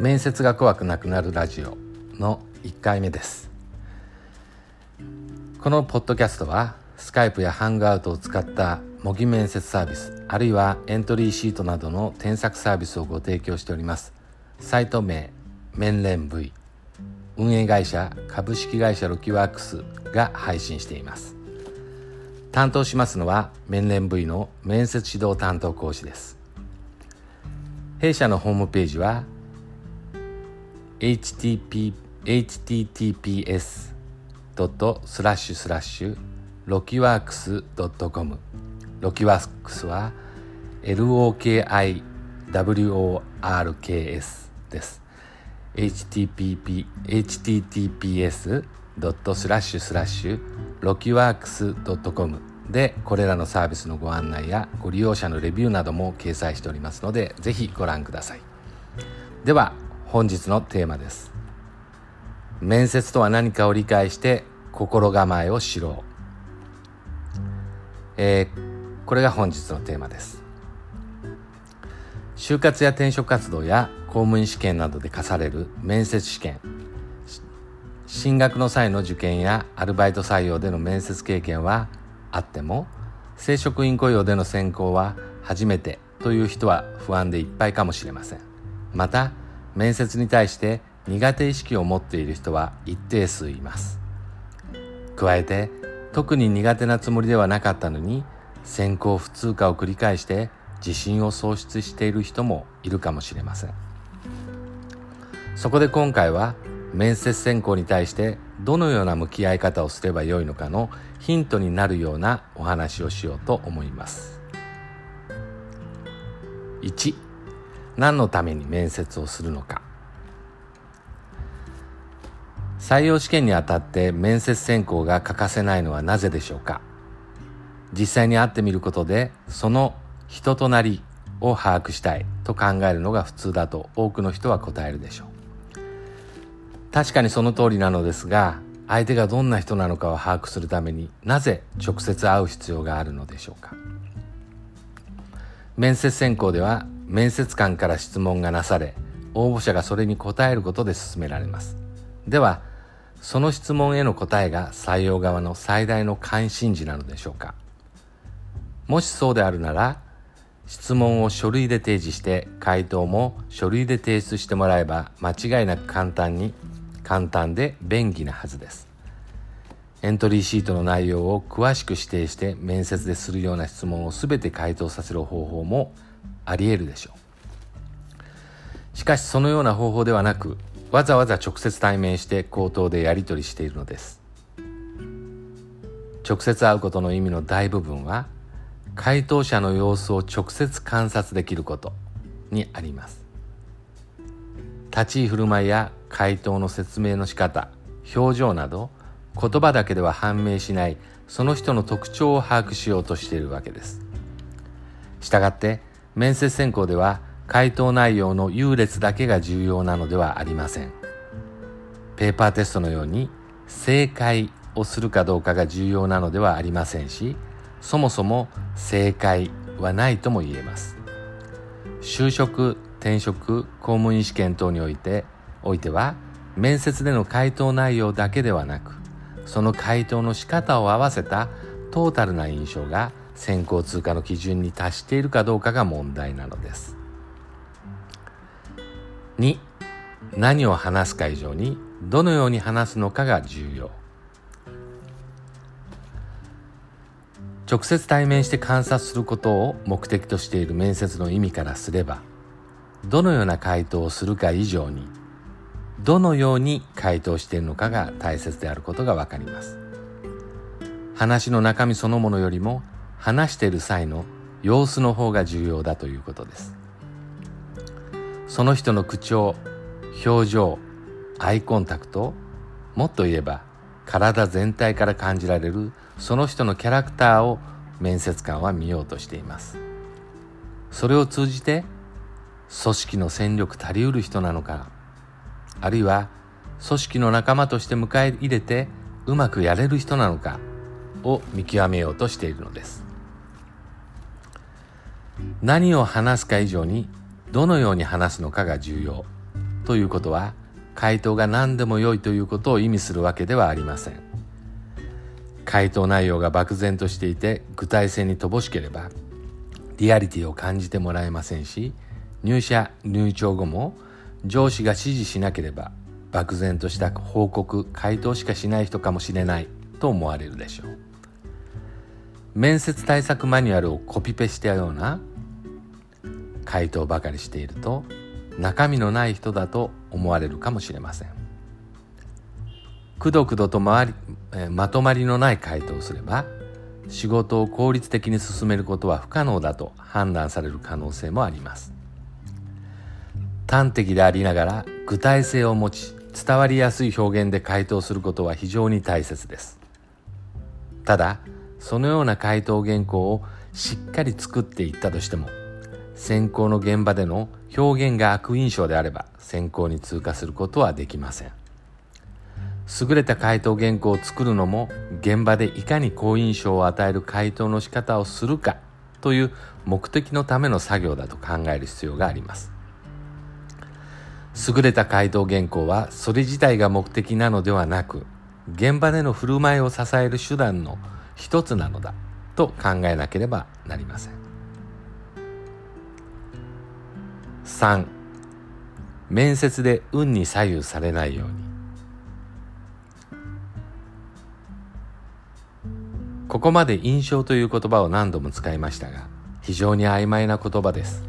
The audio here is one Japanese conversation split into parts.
面接が怖くなくなるラジオの1回目です。このポッドキャストはスカイプやハングアウトを使った模擬面接サービスあるいはエントリーシートなどの添削サービスをご提供しております。サイト名面連 V 運営会社株式会社ロキワークスが配信しています。担当しますのは面連 V の面接指導担当講師です。弊社のホームページは http https ドットスラッシュスラッシュ LOKIWORKS ドットコム LOKIWORKS は LOKIWORKS です。http https ドットスラッシュスラッシュ LOKIWORKS ドットコムでこれらのサービスのご案内やご利用者のレビューなども掲載しておりますのでぜひご覧ください。では本日のテーマです。面接とは何かを理解して心構えを知ろう、えー、これが本日のテーマです。就活や転職活動や公務員試験などで課される面接試験。進学の際の受験やアルバイト採用での面接経験はあっても正職員雇用での選考は初めてという人は不安でいっぱいかもしれません。また面接に対して苦手意識を持っている人は一定数います。加えて特に苦手なつもりではなかったのに選考不通過を繰り返して自信を喪失している人もいるかもしれません。そこで今回は面接選考に対してどのような向き合い方をすればよいのかのヒントになるようなお話をしようと思います。1何のために面接をするのか。採用試験にあたって面接選考が欠かせないのはなぜでしょうか。実際に会ってみることでその人となりを把握したいと考えるのが普通だと多くの人は答えるでしょう。確かにその通りなのですが相手がどんな人なのかを把握するためになぜ直接会う必要があるのでしょうか。面接選考では面接官から質問がなされ応募者がそれに答えることで進められます。ではその質問への答えが採用側の最大の関心事なのでしょうか。もしそうであるなら質問を書類で提示して回答も書類で提出してもらえば間違いなく簡単に簡単で便宜なはずです。エントリーシートの内容を詳しく指定して面接でするような質問を全て回答させる方法もあり得るでしょう。しかしそのような方法ではなくわざわざ直接対面して口頭でやり取りしているのです。直接会うことの意味の大部分は回答者の様子を直接観察できることにあります。立ち居振る舞いや回答の説明の仕方表情など言葉だけでは判明しないその人の特徴を把握しようとしているわけです。したがって面接選考では回答内容の優劣だけが重要なのではありません。ペーパーテストのように正解をするかどうかが重要なのではありませんしそもそも正解はないとも言えます。就職転職公務員試験等においておいては面接での回答内容だけではなくその回答の仕方を合わせたトータルな印象が先行通過の基準に達しているかどうかが問題なのです。2何を話すか以上にどのように話すのかが重要。直接対面して観察することを目的としている面接の意味からすればどのような回答をするか以上にどのように回答しているのかが大切であることがわかります。話の中身そのものよりも話している際の様子の方が重要だということです。その人の口調表情アイコンタクトもっと言えば体全体から感じられるその人のキャラクターを面接官は見ようとしています。それを通じて組織の戦力足りうる人なのかあるいは組織の仲間として迎え入れてうまくやれる人なのかを見極めようとしているのです。何を話すか以上にどのように話すのかが重要。ということは回答が何でも良いということを意味するわけではありません。回答内容が漠然としていて具体性に乏しければリアリティを感じてもらえませんし入社入庁後も上司が指示しなければ漠然とした報告回答しかしない人かもしれないと思われるでしょう。面接対策マニュアルをコピペしたような回答ばかりしていると中身のない人だと思われるかもしれません。くどくどとまりまとまりのない回答をすれば仕事を効率的に進めることは不可能だと判断される可能性もあります。端的でありながら具体性を持ち伝わりやすい表現で回答することは非常に大切です。ただそのような回答原稿をしっかり作っていったとしても選考の現場での表現が悪印象であれば選考に通過することはできません。優れた回答原稿を作るのも現場でいかに好印象を与える回答の仕方をするかという目的のための作業だと考える必要があります。優れた回答原稿はそれ自体が目的なのではなく現場での振る舞いを支える手段の一つなのだと考えなければなりません。3面接で運に左右されないように。ここまで印象という言葉を何度も使いましたが非常に曖昧な言葉です。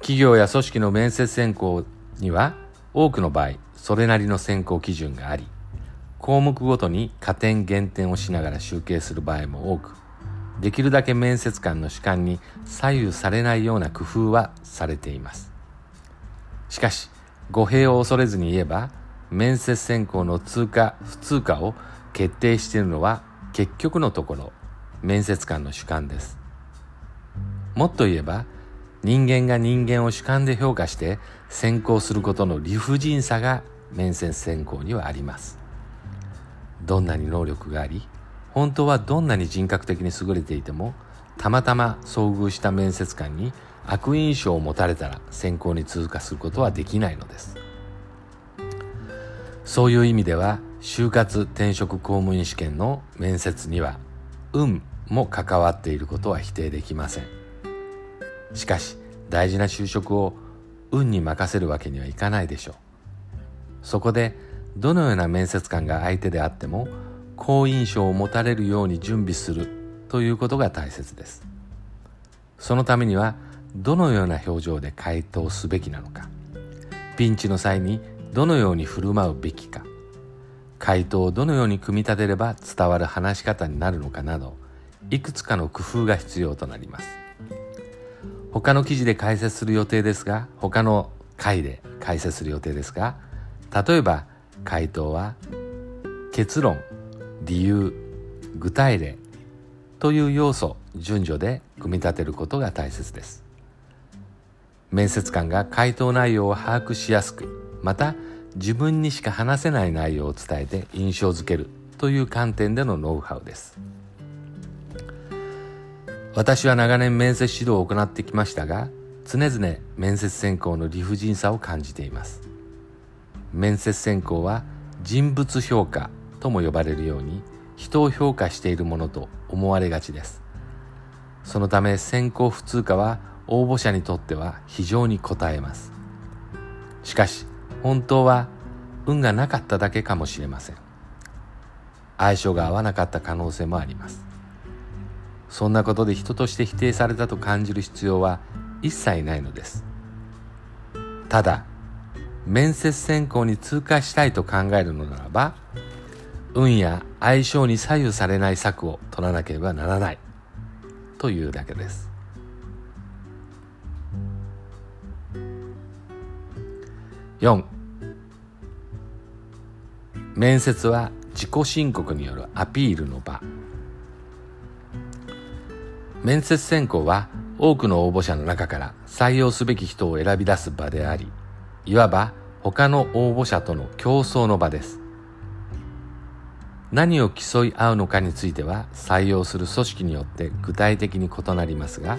企業や組織の面接選考には多くの場合それなりの選考基準があり項目ごとに加点減点をしながら集計する場合も多くできるだけ面接官の主観に左右されないような工夫はされています。しかし語弊を恐れずに言えば面接選考の通過不通過を決定しているのは結局のところ面接官の主観です。もっと言えば人間が人間を主観で評価して選考することの理不尽さが面接選考にはあります。どんなに能力があり本当はどんなに人格的に優れていてもたまたま遭遇した面接官に悪印象を持たれたら選考に通過することはできないのです。そういう意味では就活転職公務員試験の面接には運も関わっていることは否定できません。しかし大事な就職を運に任せるわけにはいかないでしょう。そこでどのような面接官が相手であっても好印象を持たれるように準備するということが大切です。そのためにはどのような表情で回答すべきなのか。ピンチの際にどのように振る舞うべきか。回答をどのように組み立てれば伝わる話し方になるのかなどいくつかの工夫が必要となります。他の記事で解説する予定ですが他の回で解説する予定ですが例えば回答は結論。理由具体例という要素順序で組み立てることが大切です。面接官が回答内容を把握しやすくまた自分にしか話せない内容を伝えて印象づけるという観点でのノウハウです。私は長年面接指導を行ってきましたが常々面接選考の理不尽さを感じています。面接選考は人物評価とも呼ばれるように人を評価しているものと思われがちです。そのため選考不通過は応募者にとっては非常に応えます。しかし本当は運がなかっただけかもしれません。相性が合わなかった可能性もあります。そんなことで人として否定されたと感じる必要は一切ないのです。ただ面接選考に通過したいと考えるのならば運や相性に左右されない策を取らなければならないというだけです。4面接は自己申告によるアピールの場。面接選考は多くの応募者の中から採用すべき人を選び出す場でありいわば他の応募者との競争の場です。何を競い合うのかについては採用する組織によって具体的に異なりますが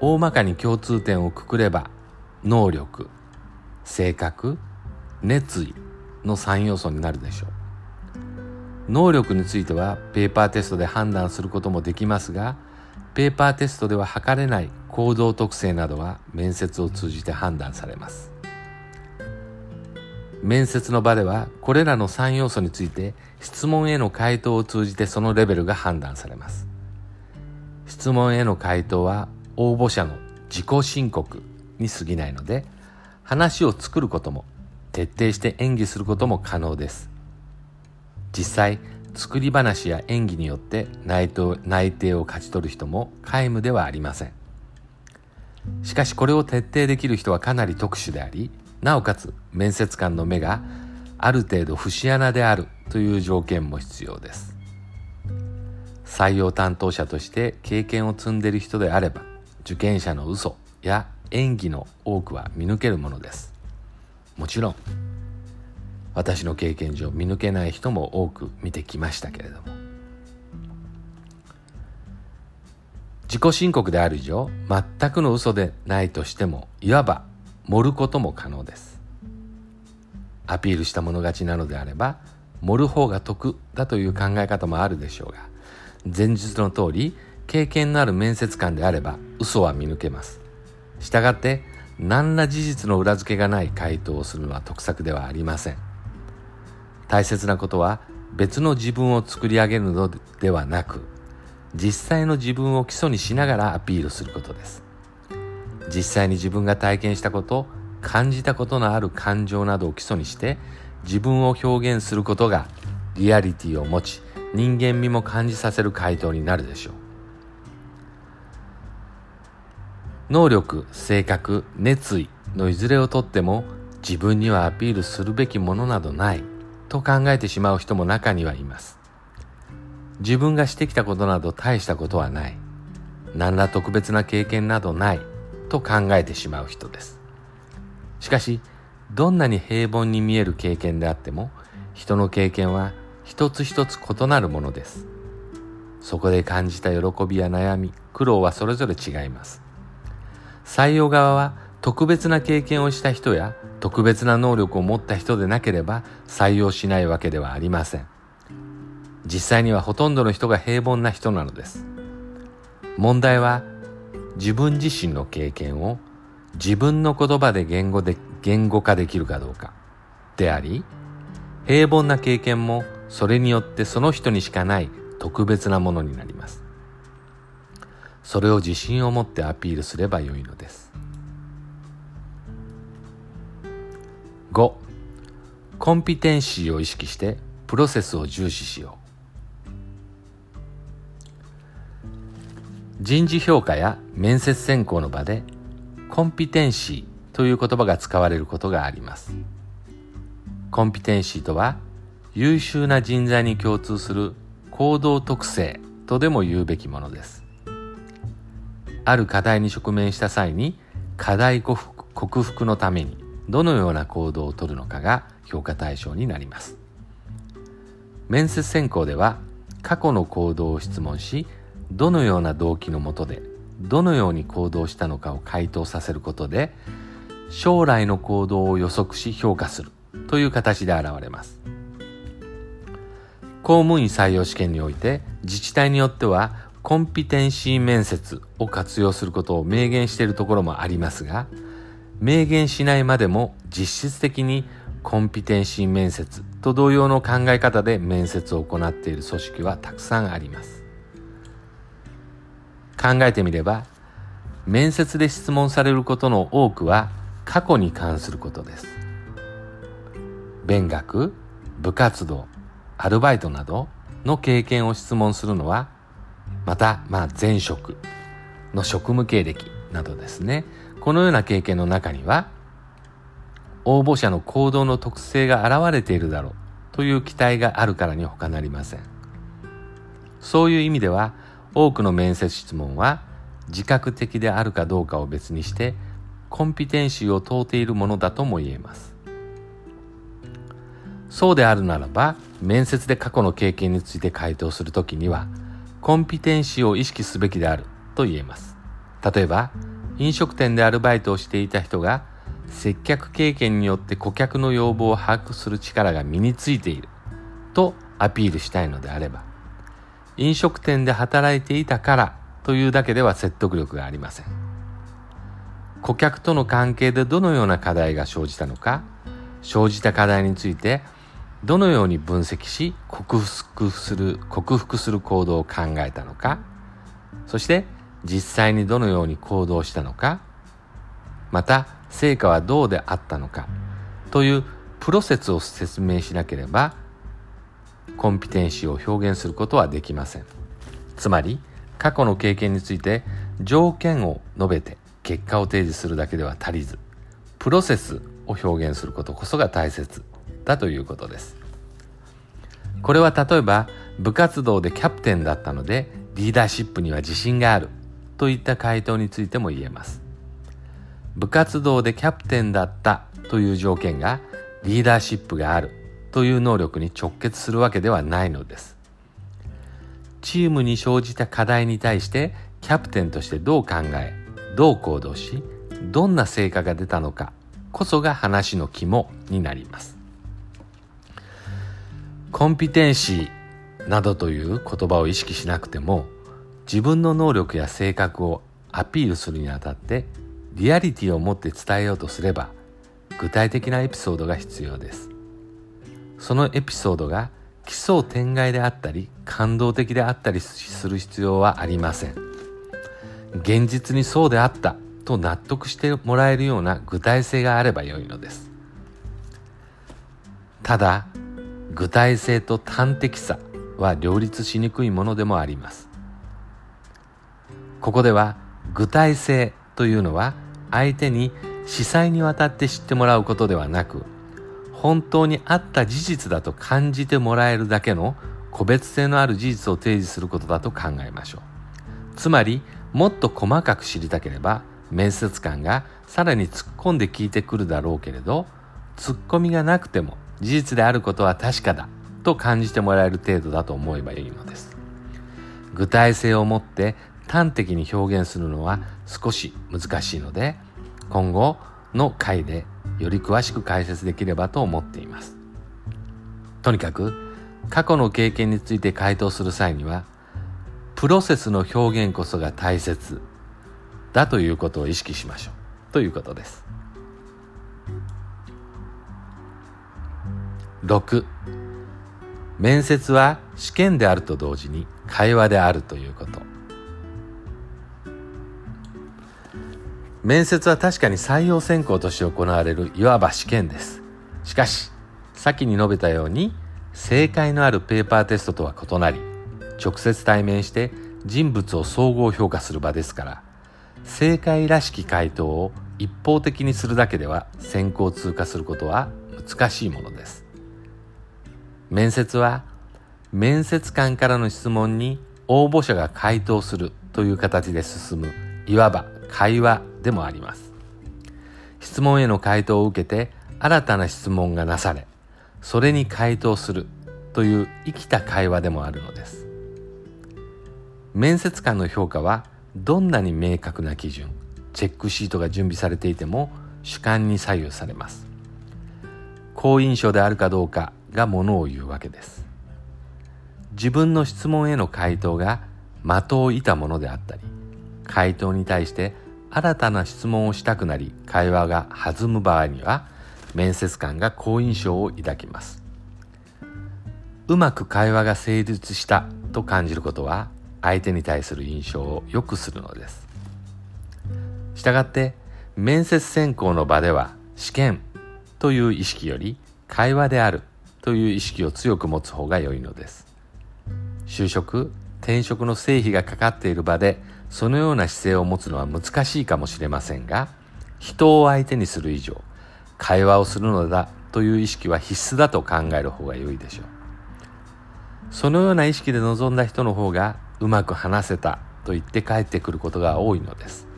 大まかに共通点をくくれば能力性格熱意の3要素になるでしょう。能力についてはペーパーテストで判断することもできますがペーパーテストでは測れない行動特性などは面接を通じて判断されます。面接の場ではこれらの3要素について質問への回答を通じてそのレベルが判断されます。質問への回答は応募者の自己申告に過ぎないので話を作ることも徹底して演技することも可能です。実際作り話や演技によって内内定を勝ち取る人も皆無ではありません。しかしこれを徹底できる人はかなり特殊でありなおかつ面接官の目がある程度節穴であるという条件も必要です。採用担当者として経験を積んでいる人であれば受験者の嘘や演技の多くは見抜けるものです。もちろん私の経験上見抜けない人も多く見てきましたけれども。自己申告である以上全くの嘘でないとしてもいわば盛ることも可能です。アピールした者勝ちなのであれば盛る方が得だという考え方もあるでしょうが前述の通り経験のある面接官であれば嘘は見抜けます。したがって何ら事実の裏付けがない回答をするのは得策ではありません。大切なことは別の自分を作り上げるのではなく実際の自分を基礎にしながらアピールすることです。実際に自分が体験したこと感じたことのある感情などを基礎にして自分を表現することがリアリティを持ち人間味も感じさせる回答になるでしょう能力性格熱意のいずれをとっても自分にはアピールするべきものなどないと考えてしまう人も中にはいます。自分がしてきたことなど大したことはない。何ら特別な経験などないと考えてしまう人です。しかし、どんなに平凡に見える経験であっても、人の経験は一つ一つ異なるものです。そこで感じた喜びや悩み、苦労はそれぞれ違います。採用側は特別な経験をした人や特別な能力を持った人でなければ採用しないわけではありません実際にはほとんどの人が平凡な人なのです問題は自分自身の経験を自分の言葉で言語で言語化できるかどうかであり平凡な経験もそれによってその人にしかない特別なものになります。それを自信を持ってアピールすればよいのです。5コンピテンシーを意識してプロセスを重視しよう。人事評価や面接選考の場でコンピテンシーという言葉が使われることがあります。コンピテンシーとは優秀な人材に共通する行動特性とでも言うべきものです。ある課題に直面した際に課題克服のためにどのような行動をとるのかが評価対象になります。面接選考では過去の行動を質問しどのような動機のもとでどのように行動したのかを回答させることで将来の行動を予測し評価するという形で現れます公務員採用試験において自治体によってはコンピテンシー面接を活用することを明言しているところもありますが明言しないまでも実質的にコンピテンシー面接と同様の考え方で面接を行っている組織はたくさんあります。考えてみれば、面接で質問されることの多くは過去に関することです。勉学、部活動、アルバイトなどの経験を質問するのは、また、まあ前職の職務経歴などですね。このような経験の中には、応募者の行動の特性が現れているだろうという期待があるからに他なりません。そういう意味では、多くの面接質問は自覚的であるかどうかを別にして、コンピテンシーを問うているものだとも言えます。そうであるならば、面接で過去の経験について回答するときには、コンピテンシーを意識すべきであると言えます。例えば、飲食店でアルバイトをしていた人が接客経験によって顧客の要望を把握する力が身についているとアピールしたいのであれば飲食店で働いていたからというだけでは説得力がありません。顧客との関係でどのような課題が生じたのか生じた課題についてどのように分析し克服する克服する行動を考えたのかそして実際にどのように行動したのかまた成果はどうであったのかというプロセスを説明しなければコンピテンシーを表現することはできません。つまり過去の経験について条件を述べて結果を提示するだけでは足りずプロセスを表現することこそが大切だということです。これは例えば部活動でキャプテンだったのでリーダーシップには自信があるといった回答についても言えます。部活動でキャプテンだったという条件がリーダーシップがあるという能力に直結するわけではないのです。チームに生じた課題に対してキャプテンとしてどう考えどう行動しどんな成果が出たのかこそが話の肝になります。コンピテンシーなどという言葉を意識しなくても自分の能力や性格をアピールするにあたってリアリティを持って伝えようとすれば具体的なエピソードが必要です。そのエピソードが奇想天外であったり感動的であったりする必要はありません。現実にそうであったと納得してもらえるような具体性があればよいのです。ただ具体性と端的さは両立しにくいものでもあります。ここでは具体性というのは相手に司祭にわたって知ってもらうことではなく本当にあった事実だと感じてもらえるだけの個別性のある事実を提示することだと考えましょう。つまりもっと細かく知りたければ面接官がさらに突っ込んで聞いてくるだろうけれど突っ込みがなくても事実であることは確かだと感じてもらえる程度だと思えばいいのです。具体性を持って端的に表現するのは少し難しいので今後の回でより詳しく解説できればと思っています。とにかく過去の経験について回答する際にはプロセスの表現こそが大切だということを意識しましょう。ということです。6面接は試験であると同時に会話であるということ。面接は確かに採用選考として行われるいわば試験です。しかし先に述べたように正解のあるペーパーテストとは異なり直接対面して人物を総合評価する場ですから正解らしき回答を一方的にするだけでは選考通過することは難しいものです。面接は面接官からの質問に応募者が回答するという形で進むいわば会話でもあります。質問への回答を受けて新たな質問がなされそれに回答するという生きた会話でもあるのです。面接官の評価はどんなに明確な基準チェックシートが準備されていても主観に左右されます。好印象であるかどうかがものを言うわけです。自分の質問への回答が的を射たものであったり回答に対して新たな質問をしたくなり会話が弾む場合には面接官が好印象を抱きます。うまく会話が成立したと感じることは相手に対する印象を良くするのです。したがって面接選考の場では試験という意識より会話であるという意識を強く持つ方が良いのです。就職転職の成否がかかっている場でそのような姿勢を持つのは難しいかもしれませんが人を相手にする以上会話をするのだという意識は必須だと考える方が良いでしょう。そのような意識で臨んだ人の方がうまく話せたと言って帰ってくることが多いのです。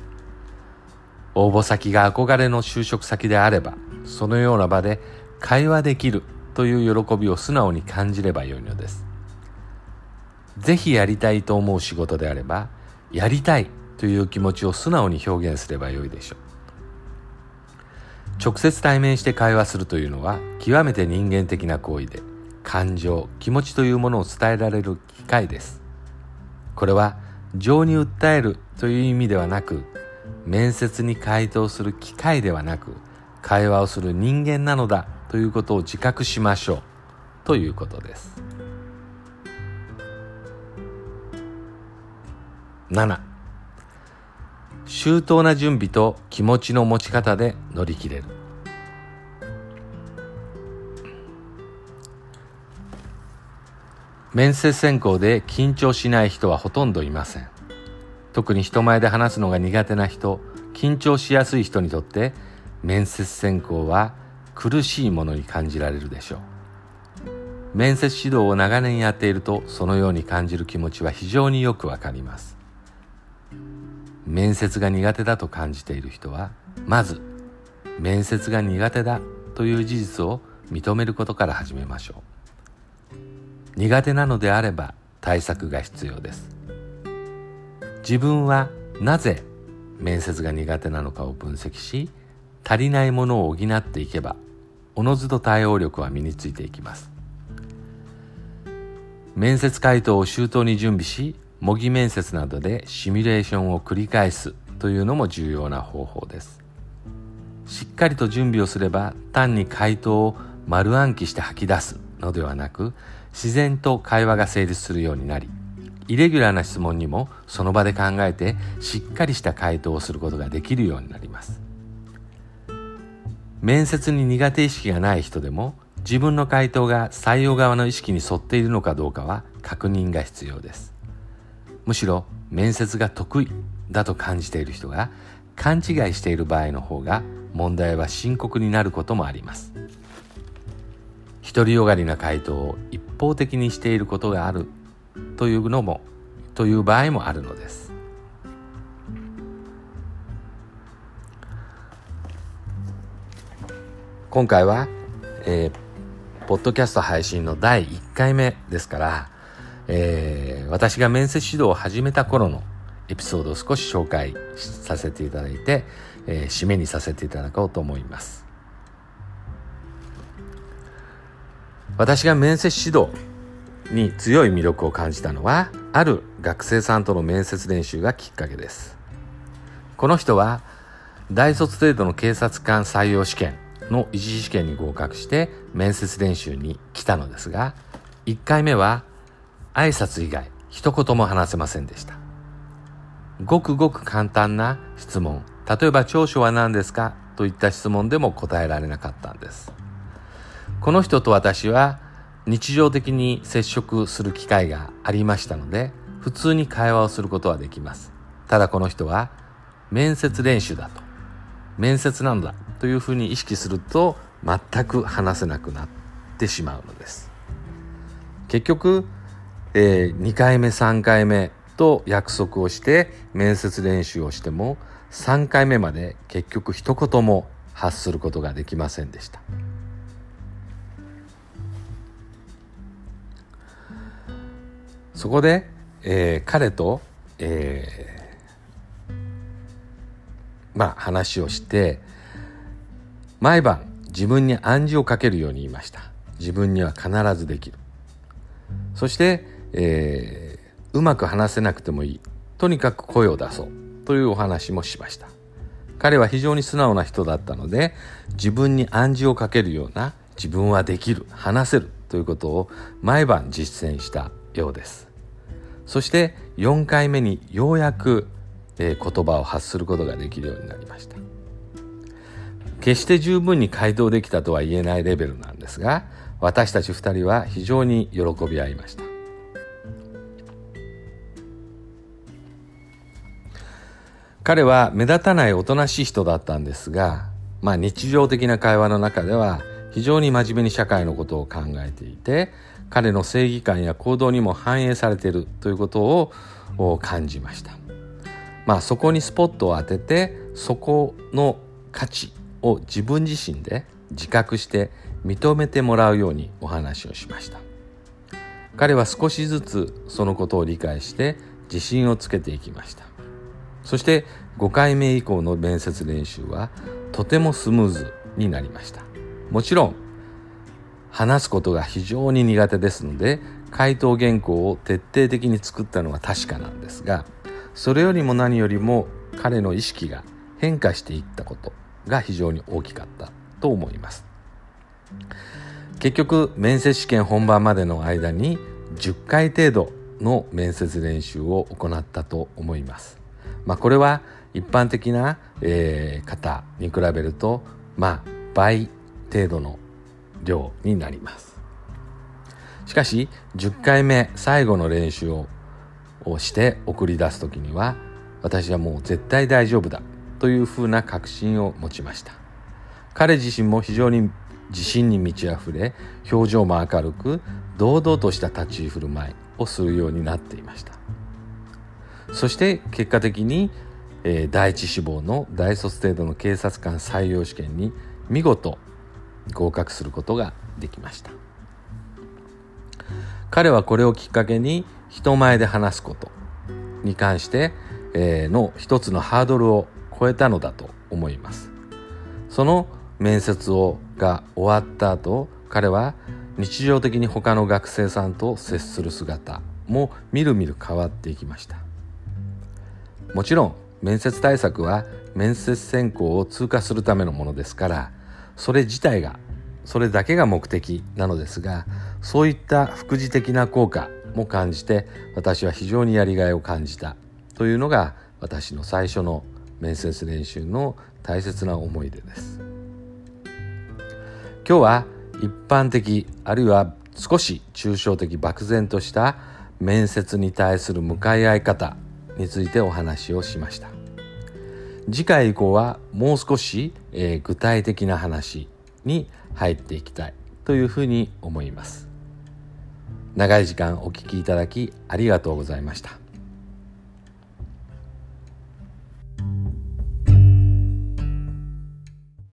応募先が憧れの就職先であればそのような場で会話できるという喜びを素直に感じればよいのです。ぜひやりたいと思う仕事であればやりたいという気持ちを素直に表現すればよいでしょう。直接対面して会話するというのは極めて人間的な行為で感情気持ちというものを伝えられる機会です。これは情に訴えるという意味ではなく面接に回答する機会ではなく会話をする人間なのだということを自覚しましょうということです。7周到な準備と気持ちの持ち方で乗り切れる。面接選考で緊張しない人はほとんどいません。特に人前で話すのが苦手な人緊張しやすい人にとって面接選考は苦しいものに感じられるでしょう。面接指導を長年やっているとそのように感じる気持ちは非常によくわかります。面接が苦手だと感じている人はまず面接が苦手だという事実を認めることから始めましょう。苦手なのであれば対策が必要です。自分はなぜ面接が苦手なのかを分析し足りないものを補っていけばおのずと対応力は身についていきます。面接回答を周到に準備し模擬面接などでシミュレーションを繰り返すというのも重要な方法です。しっかりと準備をすれば単に回答を丸暗記して吐き出すのではなく自然と会話が成立するようになりイレギュラーな質問にもその場で考えてしっかりした回答をすることができるようになります。面接に苦手意識がない人でも自分の回答が採用側の意識に沿っているのかどうかは確認が必要です。むしろ面接が得意だと感じている人が勘違いしている場合の方が問題は深刻になることもあります。独りよがりな回答を一方的にしていることがあるというのもという場合もあるのです。今回は、えー、ポッドキャスト配信の第1回目ですからえー、私が面接指導を始めた頃のエピソードを少し紹介させていただいて、えー、締めにさせていただこうと思います。私が面接指導に強い魅力を感じたのは、ある学生さんとの面接練習がきっかけです。この人は、大卒程度の警察官採用試験の一次試験に合格して面接練習に来たのですが、1回目は挨拶以外一言も話せませんでした。ごくごく簡単な質問、例えば長所は何ですか？といった質問でも答えられなかったんです。この人と私は日常的に接触する機会がありましたので、普通に会話をすることはできます。ただこの人は面接練習だと、面接なんだというふうに意識すると全く話せなくなってしまうのです。結局、えー、2回目3回目と約束をして面接練習をしても3回目まで結局一言も発することができませんでした。そこで、えー、彼と、えー、まあ話をして毎晩自分に暗示をかけるように言いました。自分には必ずできる。そしてえー、うまく話せなくてもいい。とにかく声を出そうというお話もしました。彼は非常に素直な人だったので自分に暗示をかけるような自分はできる話せるということを毎晩実践したようです。そして4回目にようやく、えー、言葉を発することができるようになりました。決して十分に回答できたとは言えないレベルなんですが私たち2人は非常に喜び合いました。彼は目立たないおとなしい人だったんですが、まあ日常的な会話の中では非常に真面目に社会のことを考えていて、彼の正義感や行動にも反映されているということを感じました。まあそこにスポットを当てて、そこの価値を自分自身で自覚して認めてもらうようにお話をしました。彼は少しずつそのことを理解して自信をつけていきました。そして5回目以降の面接練習はとてもスムーズになりましたもちろん話すことが非常に苦手ですので回答原稿を徹底的に作ったのは確かなんですがそれよりも何よりも彼の意識が変化していったことが非常に大きかったと思います結局面接試験本番までの間に10回程度の面接練習を行ったと思います。まあ、これは一般的な、えー、方に比べると、まあ、倍程度の量になります。しかし10回目最後の練習ををして送り出す時には私はもう絶対大丈夫だというふうな確信を持ちました彼自身も非常に自信に満ち溢れ表情も明るく堂々とした立ち居振る舞いをするようになっていましたそして結果的に、えー、第一志望の大卒程度の警察官採用試験に見事合格することができました。彼はこれをきっかけに人前で話すことに関して、えー、の一つのハードルを超えたのだと思います。その面接をが終わった後彼は日常的に他の学生さんと接する姿もみるみる変わっていきました。もちろん面接対策は面接選考を通過するためのものですからそれ自体がそれだけが目的なのですがそういった副次的な効果も感じて私は非常にやりがいを感じたというのが私の最初の面接練習の大切な思い出です。今日は一般的あるいは少し抽象的漠然とした面接に対する向かい合い方についてお話をしました。次回以降はもう少し、えー、具体的な話に入っていきたいというふうに思います。長い時間お聞きいただきありがとうございました。